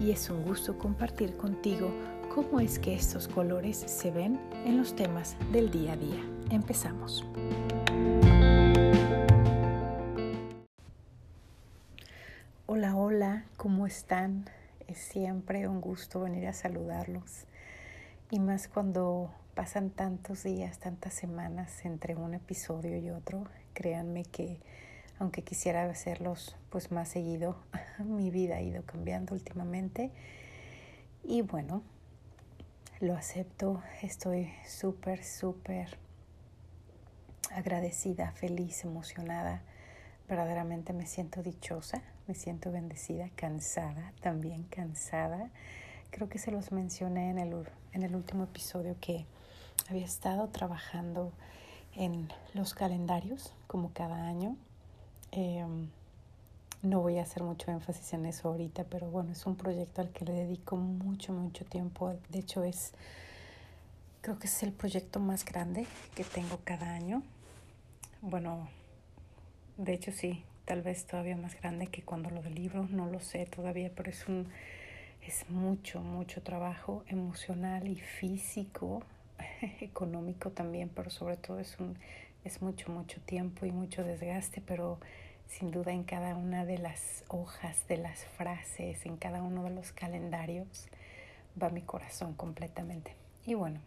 y es un gusto compartir contigo cómo es que estos colores se ven en los temas del día a día. Empezamos. Hola, hola, ¿cómo están? Es siempre un gusto venir a saludarlos. Y más cuando pasan tantos días, tantas semanas entre un episodio y otro, créanme que aunque quisiera hacerlos pues más seguido, mi vida ha ido cambiando últimamente. Y bueno, lo acepto, estoy súper, súper agradecida, feliz, emocionada, verdaderamente me siento dichosa, me siento bendecida, cansada, también cansada. Creo que se los mencioné en el, en el último episodio que había estado trabajando en los calendarios como cada año Em, no voy a hacer mucho énfasis en eso ahorita, pero bueno, es un proyecto al que le dedico mucho, mucho tiempo. De hecho, es, creo que es el proyecto más grande que tengo cada año. Bueno, de hecho sí, tal vez todavía más grande que cuando lo del libro, no lo sé todavía, pero es un, es mucho, mucho trabajo emocional y físico, económico también, pero sobre todo es un, es mucho, mucho tiempo y mucho desgaste, pero sin duda en cada una de las hojas, de las frases, en cada uno de los calendarios, va mi corazón completamente. Y bueno,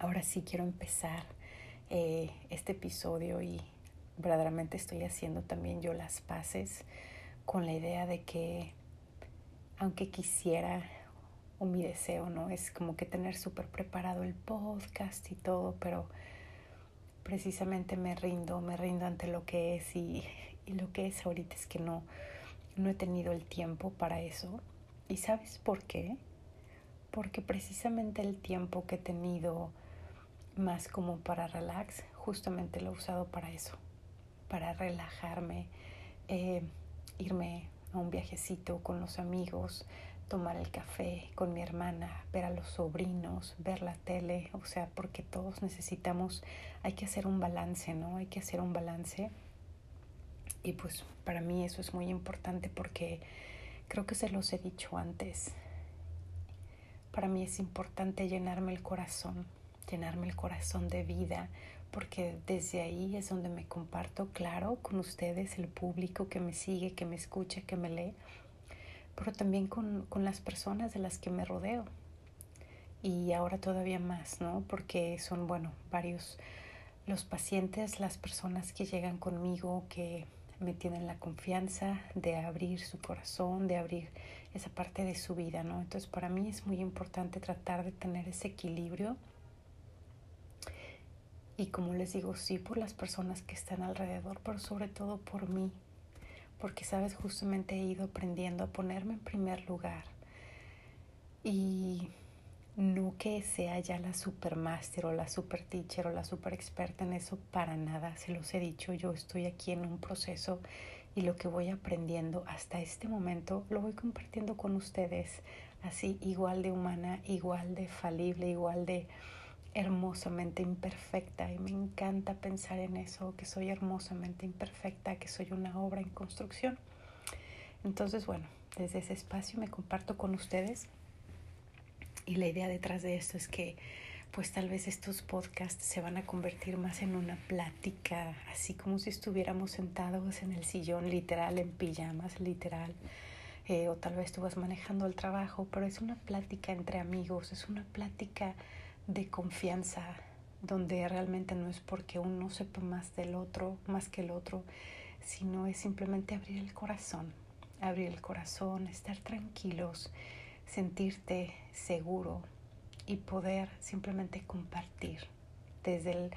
ahora sí quiero empezar eh, este episodio y verdaderamente estoy haciendo también yo las paces con la idea de que aunque quisiera o mi deseo no es como que tener súper preparado el podcast y todo, pero precisamente me rindo, me rindo ante lo que es y, lo que es ahorita es que no, no he tenido el tiempo para eso. ¿Y sabes por qué? Porque precisamente el tiempo que he tenido más como para relax, justamente lo he usado para eso, para relajarme, eh, irme a un viajecito con los amigos, tomar el café con mi hermana, ver a los sobrinos, ver la tele, o sea, porque todos necesitamos, hay que hacer un balance, ¿no? Hay que hacer un balance. Y pues para mí eso es muy importante porque creo que se los he dicho antes. Para mí es importante llenarme el corazón, llenarme el corazón de vida, porque desde ahí es donde me comparto, claro, con ustedes, el público que me sigue, que me escucha, que me lee pero también con, con las personas de las que me rodeo. Y ahora todavía más, ¿no? Porque son, bueno, varios los pacientes, las personas que llegan conmigo, que me tienen la confianza de abrir su corazón, de abrir esa parte de su vida, ¿no? Entonces para mí es muy importante tratar de tener ese equilibrio. Y como les digo, sí por las personas que están alrededor, pero sobre todo por mí, porque sabes, justamente he ido aprendiendo a ponerme en primer lugar. Y no que sea ya la supermaster o la super teacher o la super experta en eso para nada, se los he dicho, yo estoy aquí en un proceso y lo que voy aprendiendo hasta este momento lo voy compartiendo con ustedes, así igual de humana, igual de falible, igual de hermosamente imperfecta y me encanta pensar en eso, que soy hermosamente imperfecta, que soy una obra en construcción. Entonces, bueno, desde ese espacio me comparto con ustedes y la idea detrás de esto es que pues tal vez estos podcasts se van a convertir más en una plática, así como si estuviéramos sentados en el sillón, literal, en pijamas, literal. Eh, o tal vez tú vas manejando el trabajo, pero es una plática entre amigos, es una plática de confianza, donde realmente no es porque uno sepa más del otro, más que el otro, sino es simplemente abrir el corazón, abrir el corazón, estar tranquilos, sentirte seguro y poder simplemente compartir desde, el,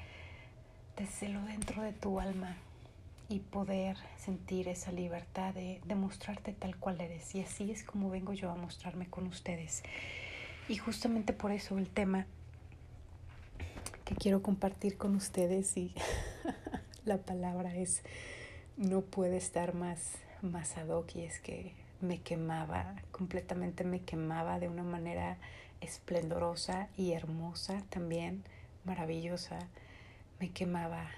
desde lo dentro de tu alma y poder sentir esa libertad de, de mostrarte tal cual eres. Y así es como vengo yo a mostrarme con ustedes. Y justamente por eso el tema que quiero compartir con ustedes y la palabra es no puede estar más, más ad hoc y es que me quemaba, completamente me quemaba de una manera esplendorosa y hermosa también, maravillosa. Me quemaba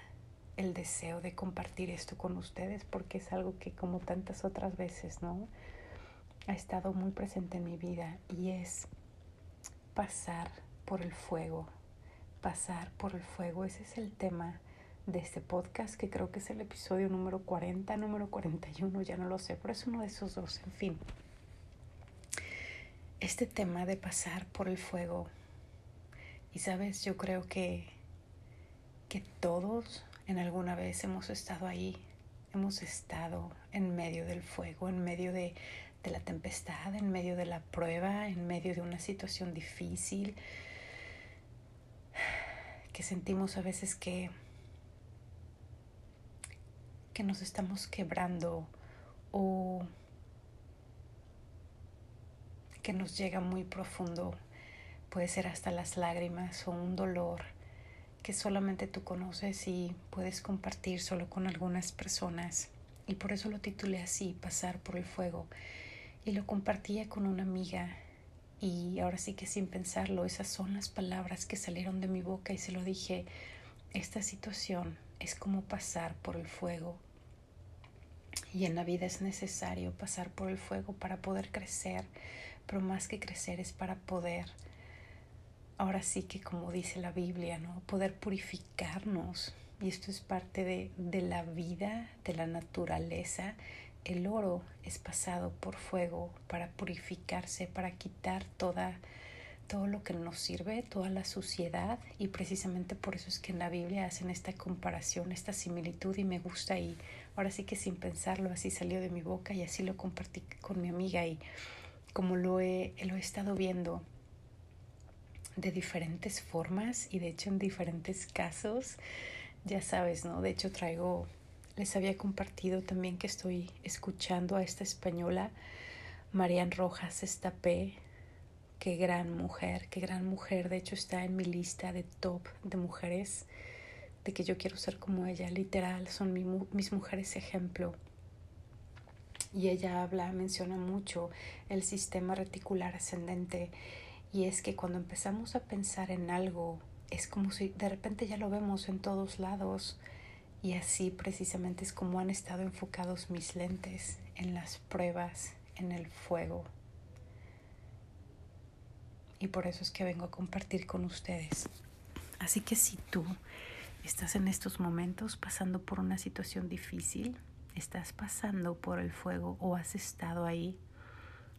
el deseo de compartir esto con ustedes porque es algo que como tantas otras veces, ¿no? Ha estado muy presente en mi vida y es pasar por el fuego, pasar por el fuego. Ese es el tema de este podcast, que creo que es el episodio número 40, número 41, ya no lo sé, pero es uno de esos dos, en fin. Este tema de pasar por el fuego, y sabes, yo creo que, que todos en alguna vez hemos estado ahí, hemos estado en medio del fuego, en medio de, de la tempestad, en medio de la prueba, en medio de una situación difícil, que sentimos a veces que que nos estamos quebrando o que nos llega muy profundo. Puede ser hasta las lágrimas o un dolor que solamente tú conoces y puedes compartir solo con algunas personas. Y por eso lo titulé así, Pasar por el Fuego. Y lo compartía con una amiga y ahora sí que sin pensarlo, esas son las palabras que salieron de mi boca y se lo dije, esta situación es como pasar por el fuego y en la vida es necesario pasar por el fuego para poder crecer, pero más que crecer es para poder, ahora sí que como dice la Biblia, ¿no? Poder purificarnos. Y esto es parte de, de la vida, de la naturaleza. El oro es pasado por fuego para purificarse, para quitar toda todo lo que nos sirve, toda la suciedad y precisamente por eso es que en la Biblia hacen esta comparación, esta similitud y me gusta y ahora sí que sin pensarlo así salió de mi boca y así lo compartí con mi amiga y como lo he, lo he estado viendo de diferentes formas y de hecho en diferentes casos, ya sabes, ¿no? De hecho traigo, les había compartido también que estoy escuchando a esta española, Marian Rojas Estapé, qué gran mujer, qué gran mujer. De hecho está en mi lista de top de mujeres de que yo quiero ser como ella. Literal, son mis mujeres ejemplo. Y ella habla, menciona mucho el sistema reticular ascendente. Y es que cuando empezamos a pensar en algo, es como si de repente ya lo vemos en todos lados. Y así precisamente es como han estado enfocados mis lentes en las pruebas, en el fuego, y por eso es que vengo a compartir con ustedes. Así que si tú estás en estos momentos pasando por una situación difícil, estás pasando por el fuego o has estado ahí,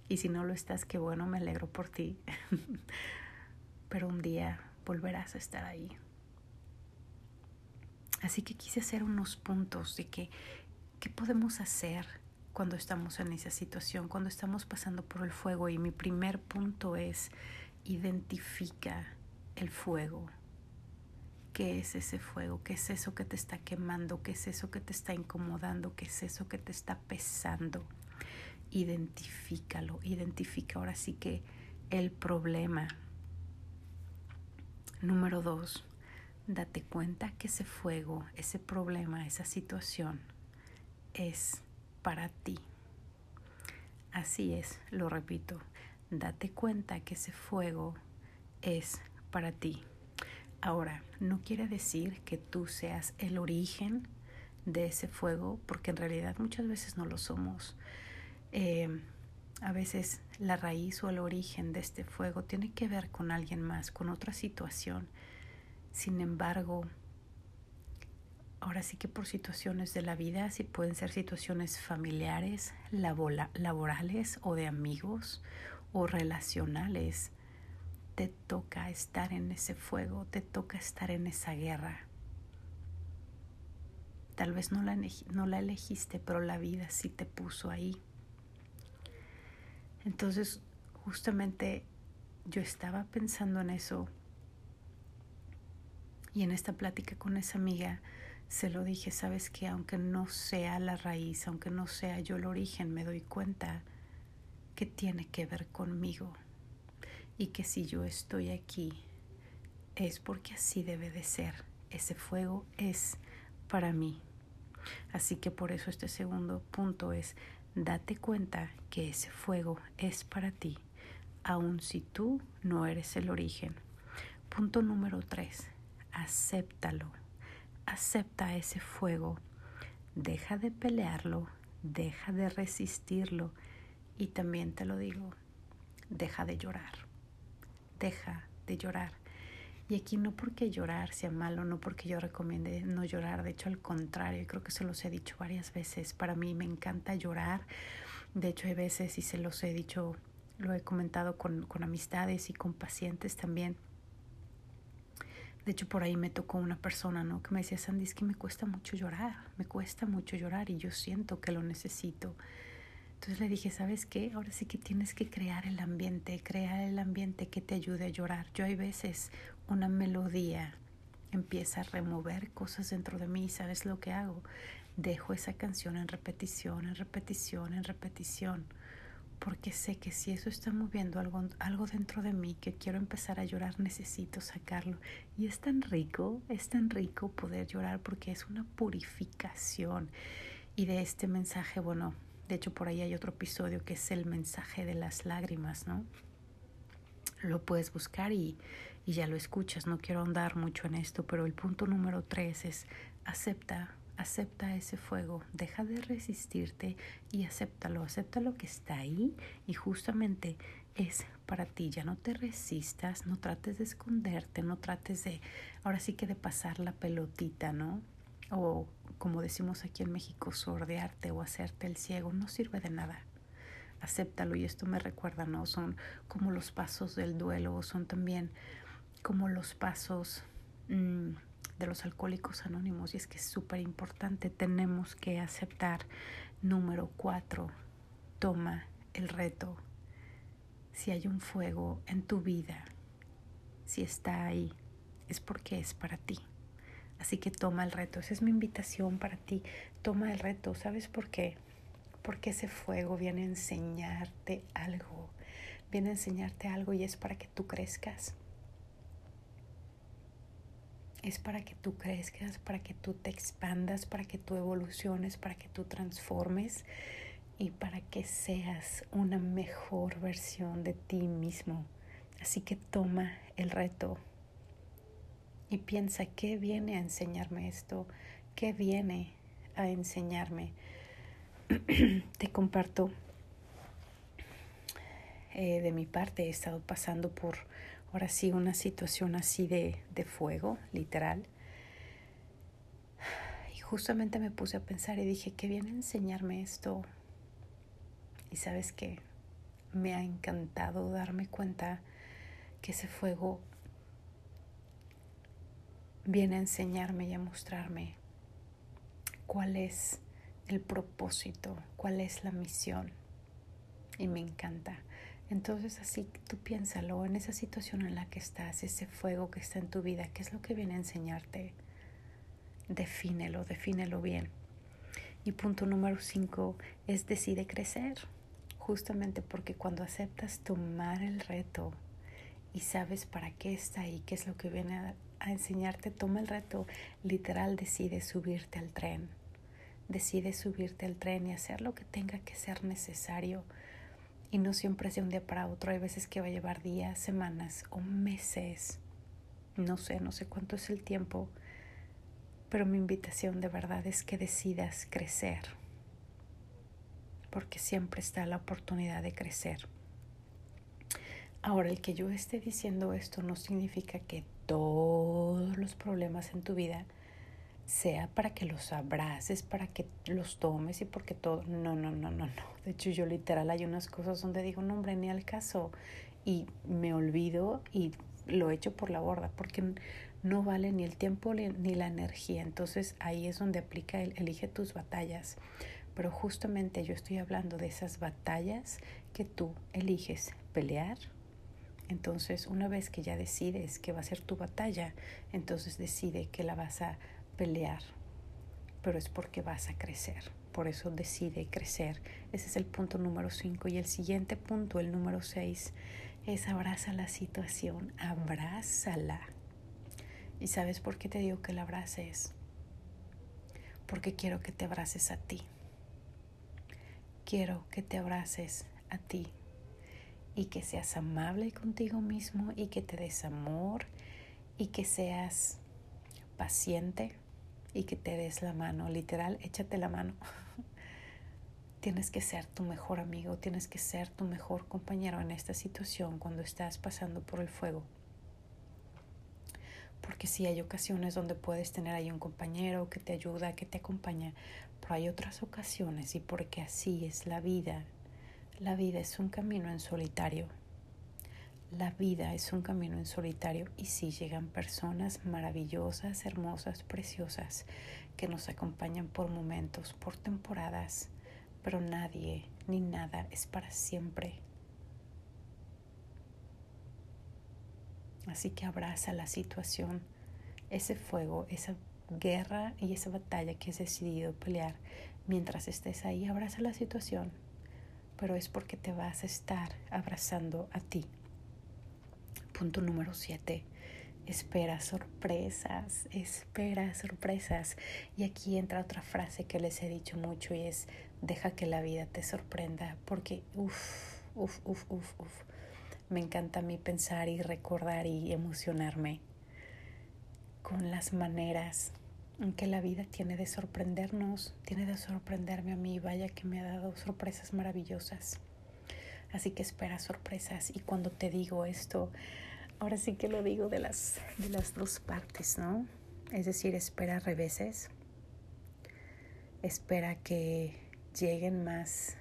y si no lo estás, qué bueno, me alegro por ti, pero un día volverás a estar ahí. Así que quise hacer unos puntos de que, qué podemos hacer cuando estamos en esa situación, cuando estamos pasando por el fuego. Y mi primer punto es identifica el fuego. ¿Qué es ese fuego? ¿Qué es eso que te está quemando? ¿Qué es eso que te está incomodando? ¿Qué es eso que te está pesando? Identifícalo, identifica ahora sí que el problema. Número dos, date cuenta que ese fuego, ese problema, esa situación es para ti. Así es, lo repito, date cuenta que ese fuego es para ti. Ahora, no quiere decir que tú seas el origen de ese fuego, porque en realidad muchas veces no lo somos. Eh, a veces la raíz o el origen de este fuego tiene que ver con alguien más, con otra situación. Sin embargo, ahora sí que por situaciones de la vida, si pueden ser situaciones familiares, laborales o de amigos o relacionales, te toca estar en ese fuego, te toca estar en esa guerra. Tal vez no la, no la elegiste, pero la vida sí te puso ahí. Entonces, justamente yo estaba pensando en eso y en esta plática con esa amiga se lo dije, sabes que aunque no sea la raíz, aunque no sea yo el origen, me doy cuenta que tiene que ver conmigo y que si yo estoy aquí es porque así debe de ser. Ese fuego es para mí. Así que por eso este segundo punto es date cuenta que ese fuego es para ti, aun si tú no eres el origen. Punto número tres, acéptalo. Acepta ese fuego. Deja de pelearlo, deja de resistirlo y también te lo digo, deja de llorar. Deja de llorar. Y aquí no porque llorar sea malo, no porque yo recomiende no llorar, de hecho al contrario, creo que se los he dicho varias veces, para mí me encanta llorar, de hecho hay veces y se los he dicho, lo he comentado con, con amistades y con pacientes también. De hecho, por ahí me tocó una persona, ¿no? Que me decía, Sandy, es que me cuesta mucho llorar, me cuesta mucho llorar y yo siento que lo necesito. Entonces le dije, ¿sabes qué? Ahora sí que tienes que crear el ambiente, crear el ambiente que te ayude a llorar. Yo hay veces una melodía empieza a remover cosas dentro de mí, ¿sabes lo que hago? Dejo esa canción en repetición, en repetición, en repetición, porque sé que si eso está moviendo algo, algo dentro de mí que quiero empezar a llorar, necesito sacarlo. Y es tan rico, es tan rico poder llorar porque es una purificación. Y de este mensaje, bueno, de hecho, por ahí hay otro episodio que es el mensaje de las lágrimas, ¿no? Lo puedes buscar y, y ya lo escuchas. No quiero ahondar mucho en esto, pero el punto número tres es acepta, acepta ese fuego, deja de resistirte y acéptalo, acepta lo que está ahí y justamente es para ti, ya no te resistas, no trates de esconderte, no trates de, ahora sí que de pasar la pelotita, ¿no? O como decimos aquí en México, sordearte o hacerte el ciego no sirve de nada. Acéptalo y esto me recuerda, ¿no? Son como los pasos del duelo, son también como los pasos mmm, de los alcohólicos anónimos y es que es súper importante, tenemos que aceptar. Número cuatro, toma el reto. Si hay un fuego en tu vida, si está ahí, es porque es para ti. Así que toma el reto. Esa es mi invitación para ti. Toma el reto. ¿Sabes por qué? Porque ese fuego viene a enseñarte algo. Viene a enseñarte algo y es para que tú crezcas. Es para que tú crezcas, para que tú te expandas, para que tú evoluciones, para que tú transformes y para que seas una mejor versión de ti mismo. Así que toma el reto, y piensa qué viene a enseñarme esto, qué viene a enseñarme. Te comparto eh, de mi parte, he estado pasando por ahora sí una situación así de, de fuego, literal. Y justamente me puse a pensar y dije, ¿qué viene a enseñarme esto? Y sabes que me ha encantado darme cuenta que ese fuego viene a enseñarme y a mostrarme cuál es el propósito, cuál es la misión. Y me encanta. Entonces así tú piénsalo en esa situación en la que estás, ese fuego que está en tu vida, ¿qué es lo que viene a enseñarte? Defínelo, defínelo bien. Y punto número cinco es decide crecer, justamente porque cuando aceptas tomar el reto y sabes para qué está ahí, qué es lo que viene a a enseñarte, toma el reto, literal decide subirte al tren. Decide subirte al tren y hacer lo que tenga que ser necesario. Y no siempre es de un día para otro, hay veces que va a llevar días, semanas o meses. No sé, no sé cuánto es el tiempo, pero mi invitación de verdad es que decidas crecer, porque siempre está la oportunidad de crecer. Ahora, el que yo esté diciendo esto no significa que todos los problemas en tu vida sea para que los abraces, para que los tomes y porque todo. No, no, no, no, no. De hecho, yo literal hay unas cosas donde digo, no, hombre, ni al caso. Y me olvido y lo echo por la borda porque no vale ni el tiempo ni la energía. Entonces ahí es donde aplica el elige tus batallas. Pero justamente yo estoy hablando de esas batallas que tú eliges pelear entonces, una vez que ya decides que va a ser tu batalla, entonces decide que la vas a pelear pero es porque vas a crecer. Por eso decide crecer. Ese es el punto número 5. Y el siguiente punto, el número 6, es abraza la situación, abrázala. ¿Y sabes por qué te digo que la abraces? Porque quiero que te abraces a ti. Quiero que te abraces a ti y que seas amable contigo mismo y que te des amor y que seas paciente y que te des la mano, literal, échate la mano. tienes que ser tu mejor amigo, tienes que ser tu mejor compañero en esta situación cuando estás pasando por el fuego. Porque sí hay ocasiones donde puedes tener ahí un compañero que te ayuda, que te acompaña, pero hay otras ocasiones y porque así es la vida. La vida es un camino en solitario. La vida es un camino en solitario y sí llegan personas maravillosas, hermosas, preciosas, que nos acompañan por momentos, por temporadas, pero nadie ni nada es para siempre. Así que abraza la situación, ese fuego, esa guerra y esa batalla que has decidido pelear. Mientras estés ahí, abraza la situación, pero es porque te vas a estar abrazando a ti. Punto número 7. Espera sorpresas, espera sorpresas. Y aquí entra otra frase que les he dicho mucho y es, deja que la vida te sorprenda, porque uff, uff, uff, uff, uff. Me encanta a mí pensar y recordar y emocionarme con las maneras en que la vida tiene de sorprendernos, tiene de sorprenderme a mí, vaya que me ha dado sorpresas maravillosas. Así que espera sorpresas y cuando te digo esto, ahora sí que lo digo de las, de las dos partes, ¿no? Es decir, espera reveses, espera que lleguen más,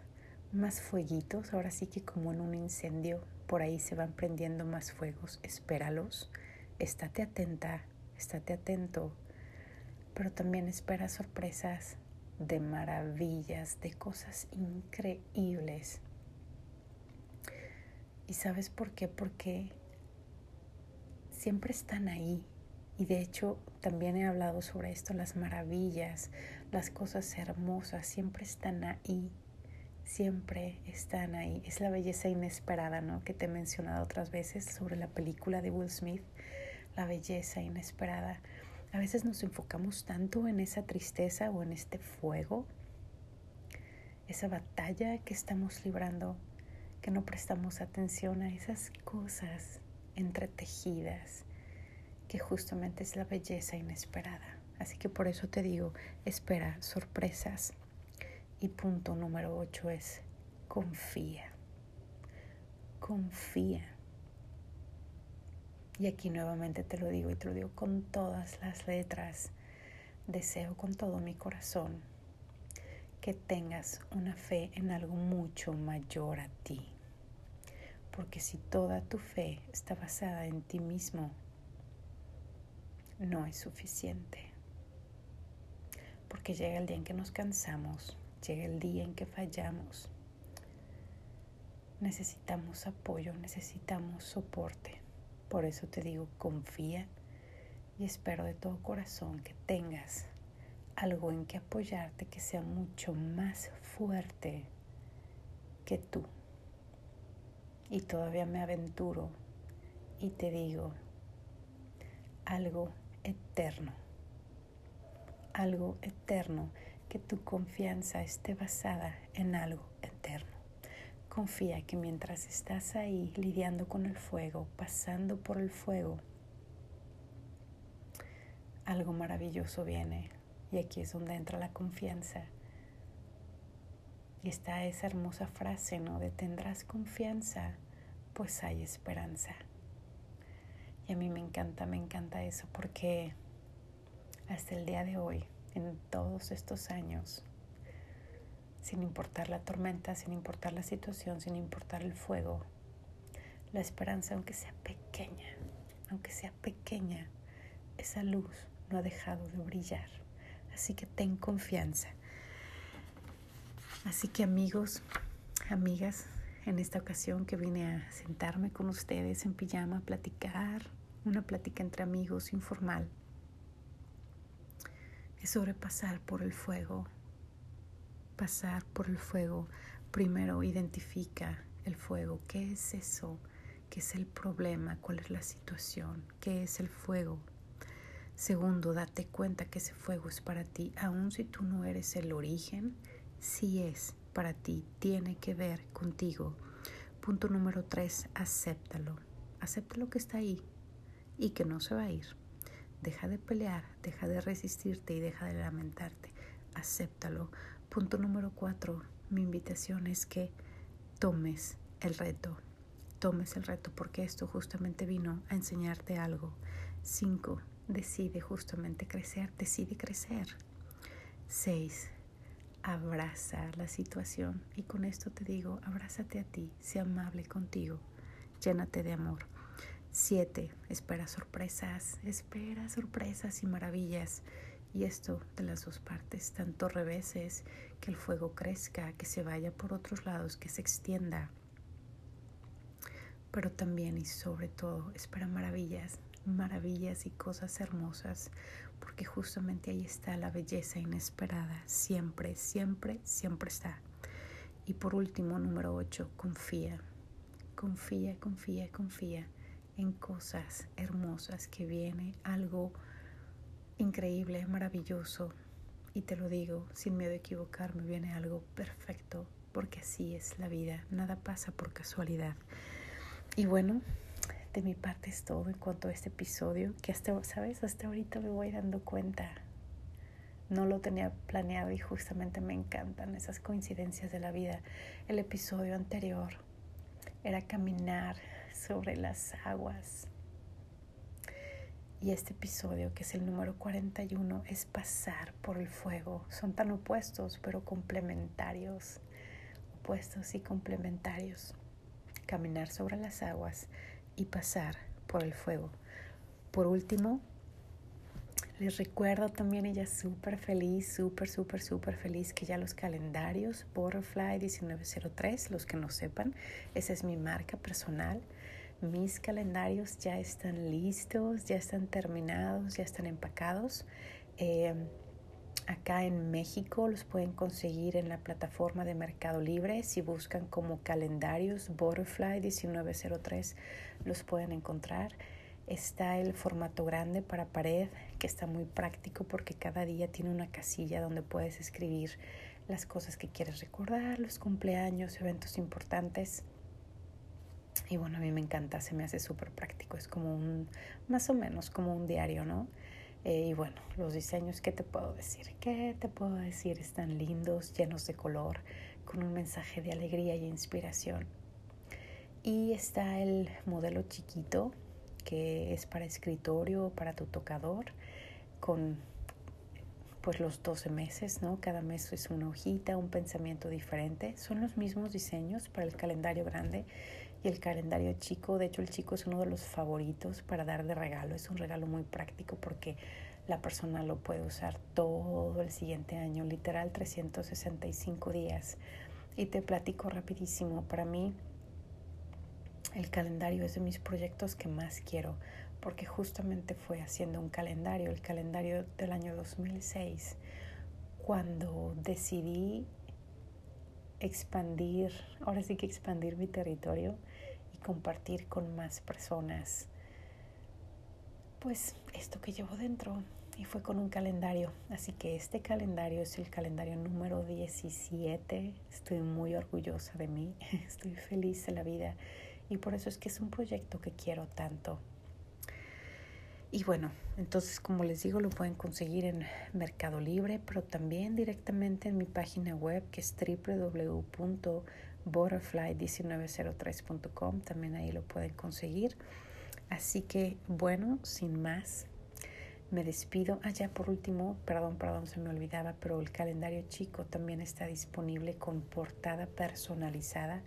más fueguitos, ahora sí que como en un incendio, por ahí se van prendiendo más fuegos, espéralos, estate atenta, estate atento, pero también espera sorpresas de maravillas, de cosas increíbles. ¿Y sabes por qué? Porque siempre están ahí. Y de hecho también he hablado sobre esto, las maravillas, las cosas hermosas siempre están ahí, siempre están ahí. Es la belleza inesperada, ¿no? Que te he mencionado otras veces sobre la película de Will Smith, la belleza inesperada. A veces nos enfocamos tanto en esa tristeza o en este fuego, esa batalla que estamos librando, que no prestamos atención a esas cosas entretejidas, que justamente es la belleza inesperada. Así que por eso te digo, espera sorpresas. Y punto número 8 es confía. Confía. Y aquí nuevamente te lo digo y te lo digo con todas las letras. Deseo con todo mi corazón que tengas una fe en algo mucho mayor a ti. Porque si toda tu fe está basada en ti mismo, no es suficiente. Porque llega el día en que nos cansamos, llega el día en que fallamos. Necesitamos apoyo, necesitamos soporte. Por eso te digo, confía y espero de todo corazón que tengas algo en que apoyarte que sea mucho más fuerte que tú. Y todavía me aventuro y te digo algo eterno. Algo eterno, que tu confianza esté basada en algo eterno. Confía que mientras estás ahí lidiando con el fuego, pasando por el fuego, algo maravilloso viene. Y aquí es donde entra la confianza. Y está esa hermosa frase, ¿no? De tendrás confianza, pues hay esperanza. Y a mí me encanta, me encanta eso porque hasta el día de hoy, en todos estos años, sin importar la tormenta, sin importar la situación, sin importar el fuego, la esperanza, aunque sea pequeña, aunque sea pequeña, esa luz no ha dejado de brillar. Así que ten confianza. Así que amigos, amigas, en esta ocasión que vine a sentarme con ustedes en pijama a platicar, una plática entre amigos informal. es sobre pasar por el fuego. Pasar por el fuego. Primero identifica el fuego. ¿Qué es eso? ¿Qué es el problema? ¿Cuál es la situación? ¿Qué es el fuego? Segundo, date cuenta que ese fuego es para ti, aun si tú no eres el origen, sí es para ti, tiene que ver contigo. Punto número tres, acéptalo. Acepta lo que está ahí y que no se va a ir. Deja de pelear, deja de resistirte y deja de lamentarte. Acéptalo. Punto número cuatro, mi invitación es que tomes el reto. Tomes el reto porque esto justamente vino a enseñarte algo. Cinco, decide justamente crecer, decide crecer. 6. Abraza la situación y con esto te digo, abrázate a ti, sea amable contigo, llénate de amor. 7. Espera sorpresas, espera sorpresas y maravillas. Y esto de las dos partes, tanto reveses, que el fuego crezca, que se vaya por otros lados, que se extienda. Pero también y sobre todo, espera maravillas, maravillas y cosas hermosas, porque justamente ahí está la belleza inesperada, siempre, siempre, siempre está. Y por último, número 8, confía, confía, confía, confía en cosas hermosas que viene, algo increíble, maravilloso. Y te lo digo, sin miedo a equivocarme, viene algo perfecto, porque así es la vida, nada pasa por casualidad. Y bueno, de mi parte es todo en cuanto a este episodio, que hasta, ¿sabes? Hasta ahorita me voy dando cuenta. No lo tenía planeado y justamente me encantan esas coincidencias de la vida. El episodio anterior era caminar sobre las aguas. Y este episodio, que es el número 41, es pasar por el fuego. Son tan opuestos, pero complementarios. Opuestos y complementarios. Caminar sobre las aguas y pasar por el fuego. Por último, les recuerdo también, ella súper feliz, súper, súper, súper feliz que ya los calendarios Butterfly 1903, los que no sepan, esa es mi marca personal. Mis calendarios ya están listos, ya están terminados, ya están empacados. Eh, acá en México los pueden conseguir en la plataforma de Mercado Libre. Si buscan como calendarios Butterfly 1903, los pueden encontrar. Está el formato grande para pared, que está muy práctico porque cada día tiene una casilla donde puedes escribir las cosas que quieres recordar, los cumpleaños, eventos importantes. Y bueno, a mí me encanta, se me hace súper práctico, es como un, más o menos como un diario, ¿no? Eh, y bueno, los diseños, ¿qué te puedo decir? ¿Qué te puedo decir? Están lindos, llenos de color, con un mensaje de alegría y inspiración. Y está el modelo chiquito, que es para escritorio, para tu tocador, con pues los 12 meses, ¿no? Cada mes es una hojita, un pensamiento diferente. Son los mismos diseños para el calendario grande y el calendario chico. De hecho, el chico es uno de los favoritos para dar de regalo. Es un regalo muy práctico porque la persona lo puede usar todo el siguiente año, literal 365 días. Y te platico rapidísimo. Para mí, el calendario es de mis proyectos que más quiero porque justamente fue haciendo un calendario, el calendario del año 2006, cuando decidí expandir, ahora sí que expandir mi territorio compartir con más personas, pues esto que llevo dentro. Y fue con un calendario. Así que este calendario es el calendario número 17. Estoy muy orgullosa de mí. Estoy feliz de la vida. Y por eso es que es un proyecto que quiero tanto. Y bueno, entonces como les digo, lo pueden conseguir en Mercado Libre, pero también directamente en mi página web que es www.butterfly1903.com. También ahí lo pueden conseguir. Así que bueno, sin más, me despido. Ah, por último, perdón, perdón, se me olvidaba, pero el calendario chico también está disponible con portada personalizada.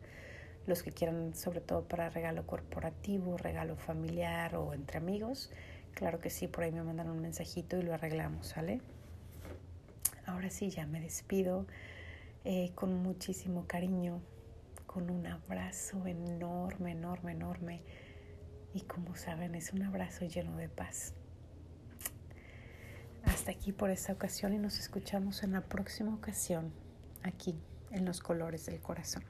Los que quieran, sobre todo para regalo corporativo, regalo familiar o entre amigos Claro que sí, por ahí me mandan un mensajito y lo arreglamos, ¿sale? Ahora sí, ya me despido eh, con muchísimo cariño, con un abrazo enorme, enorme, enorme. Y como saben, es un abrazo lleno de paz. Hasta hasta aquí por esta ocasión y nos escuchamos en la próxima ocasión aquí en los colores del corazón.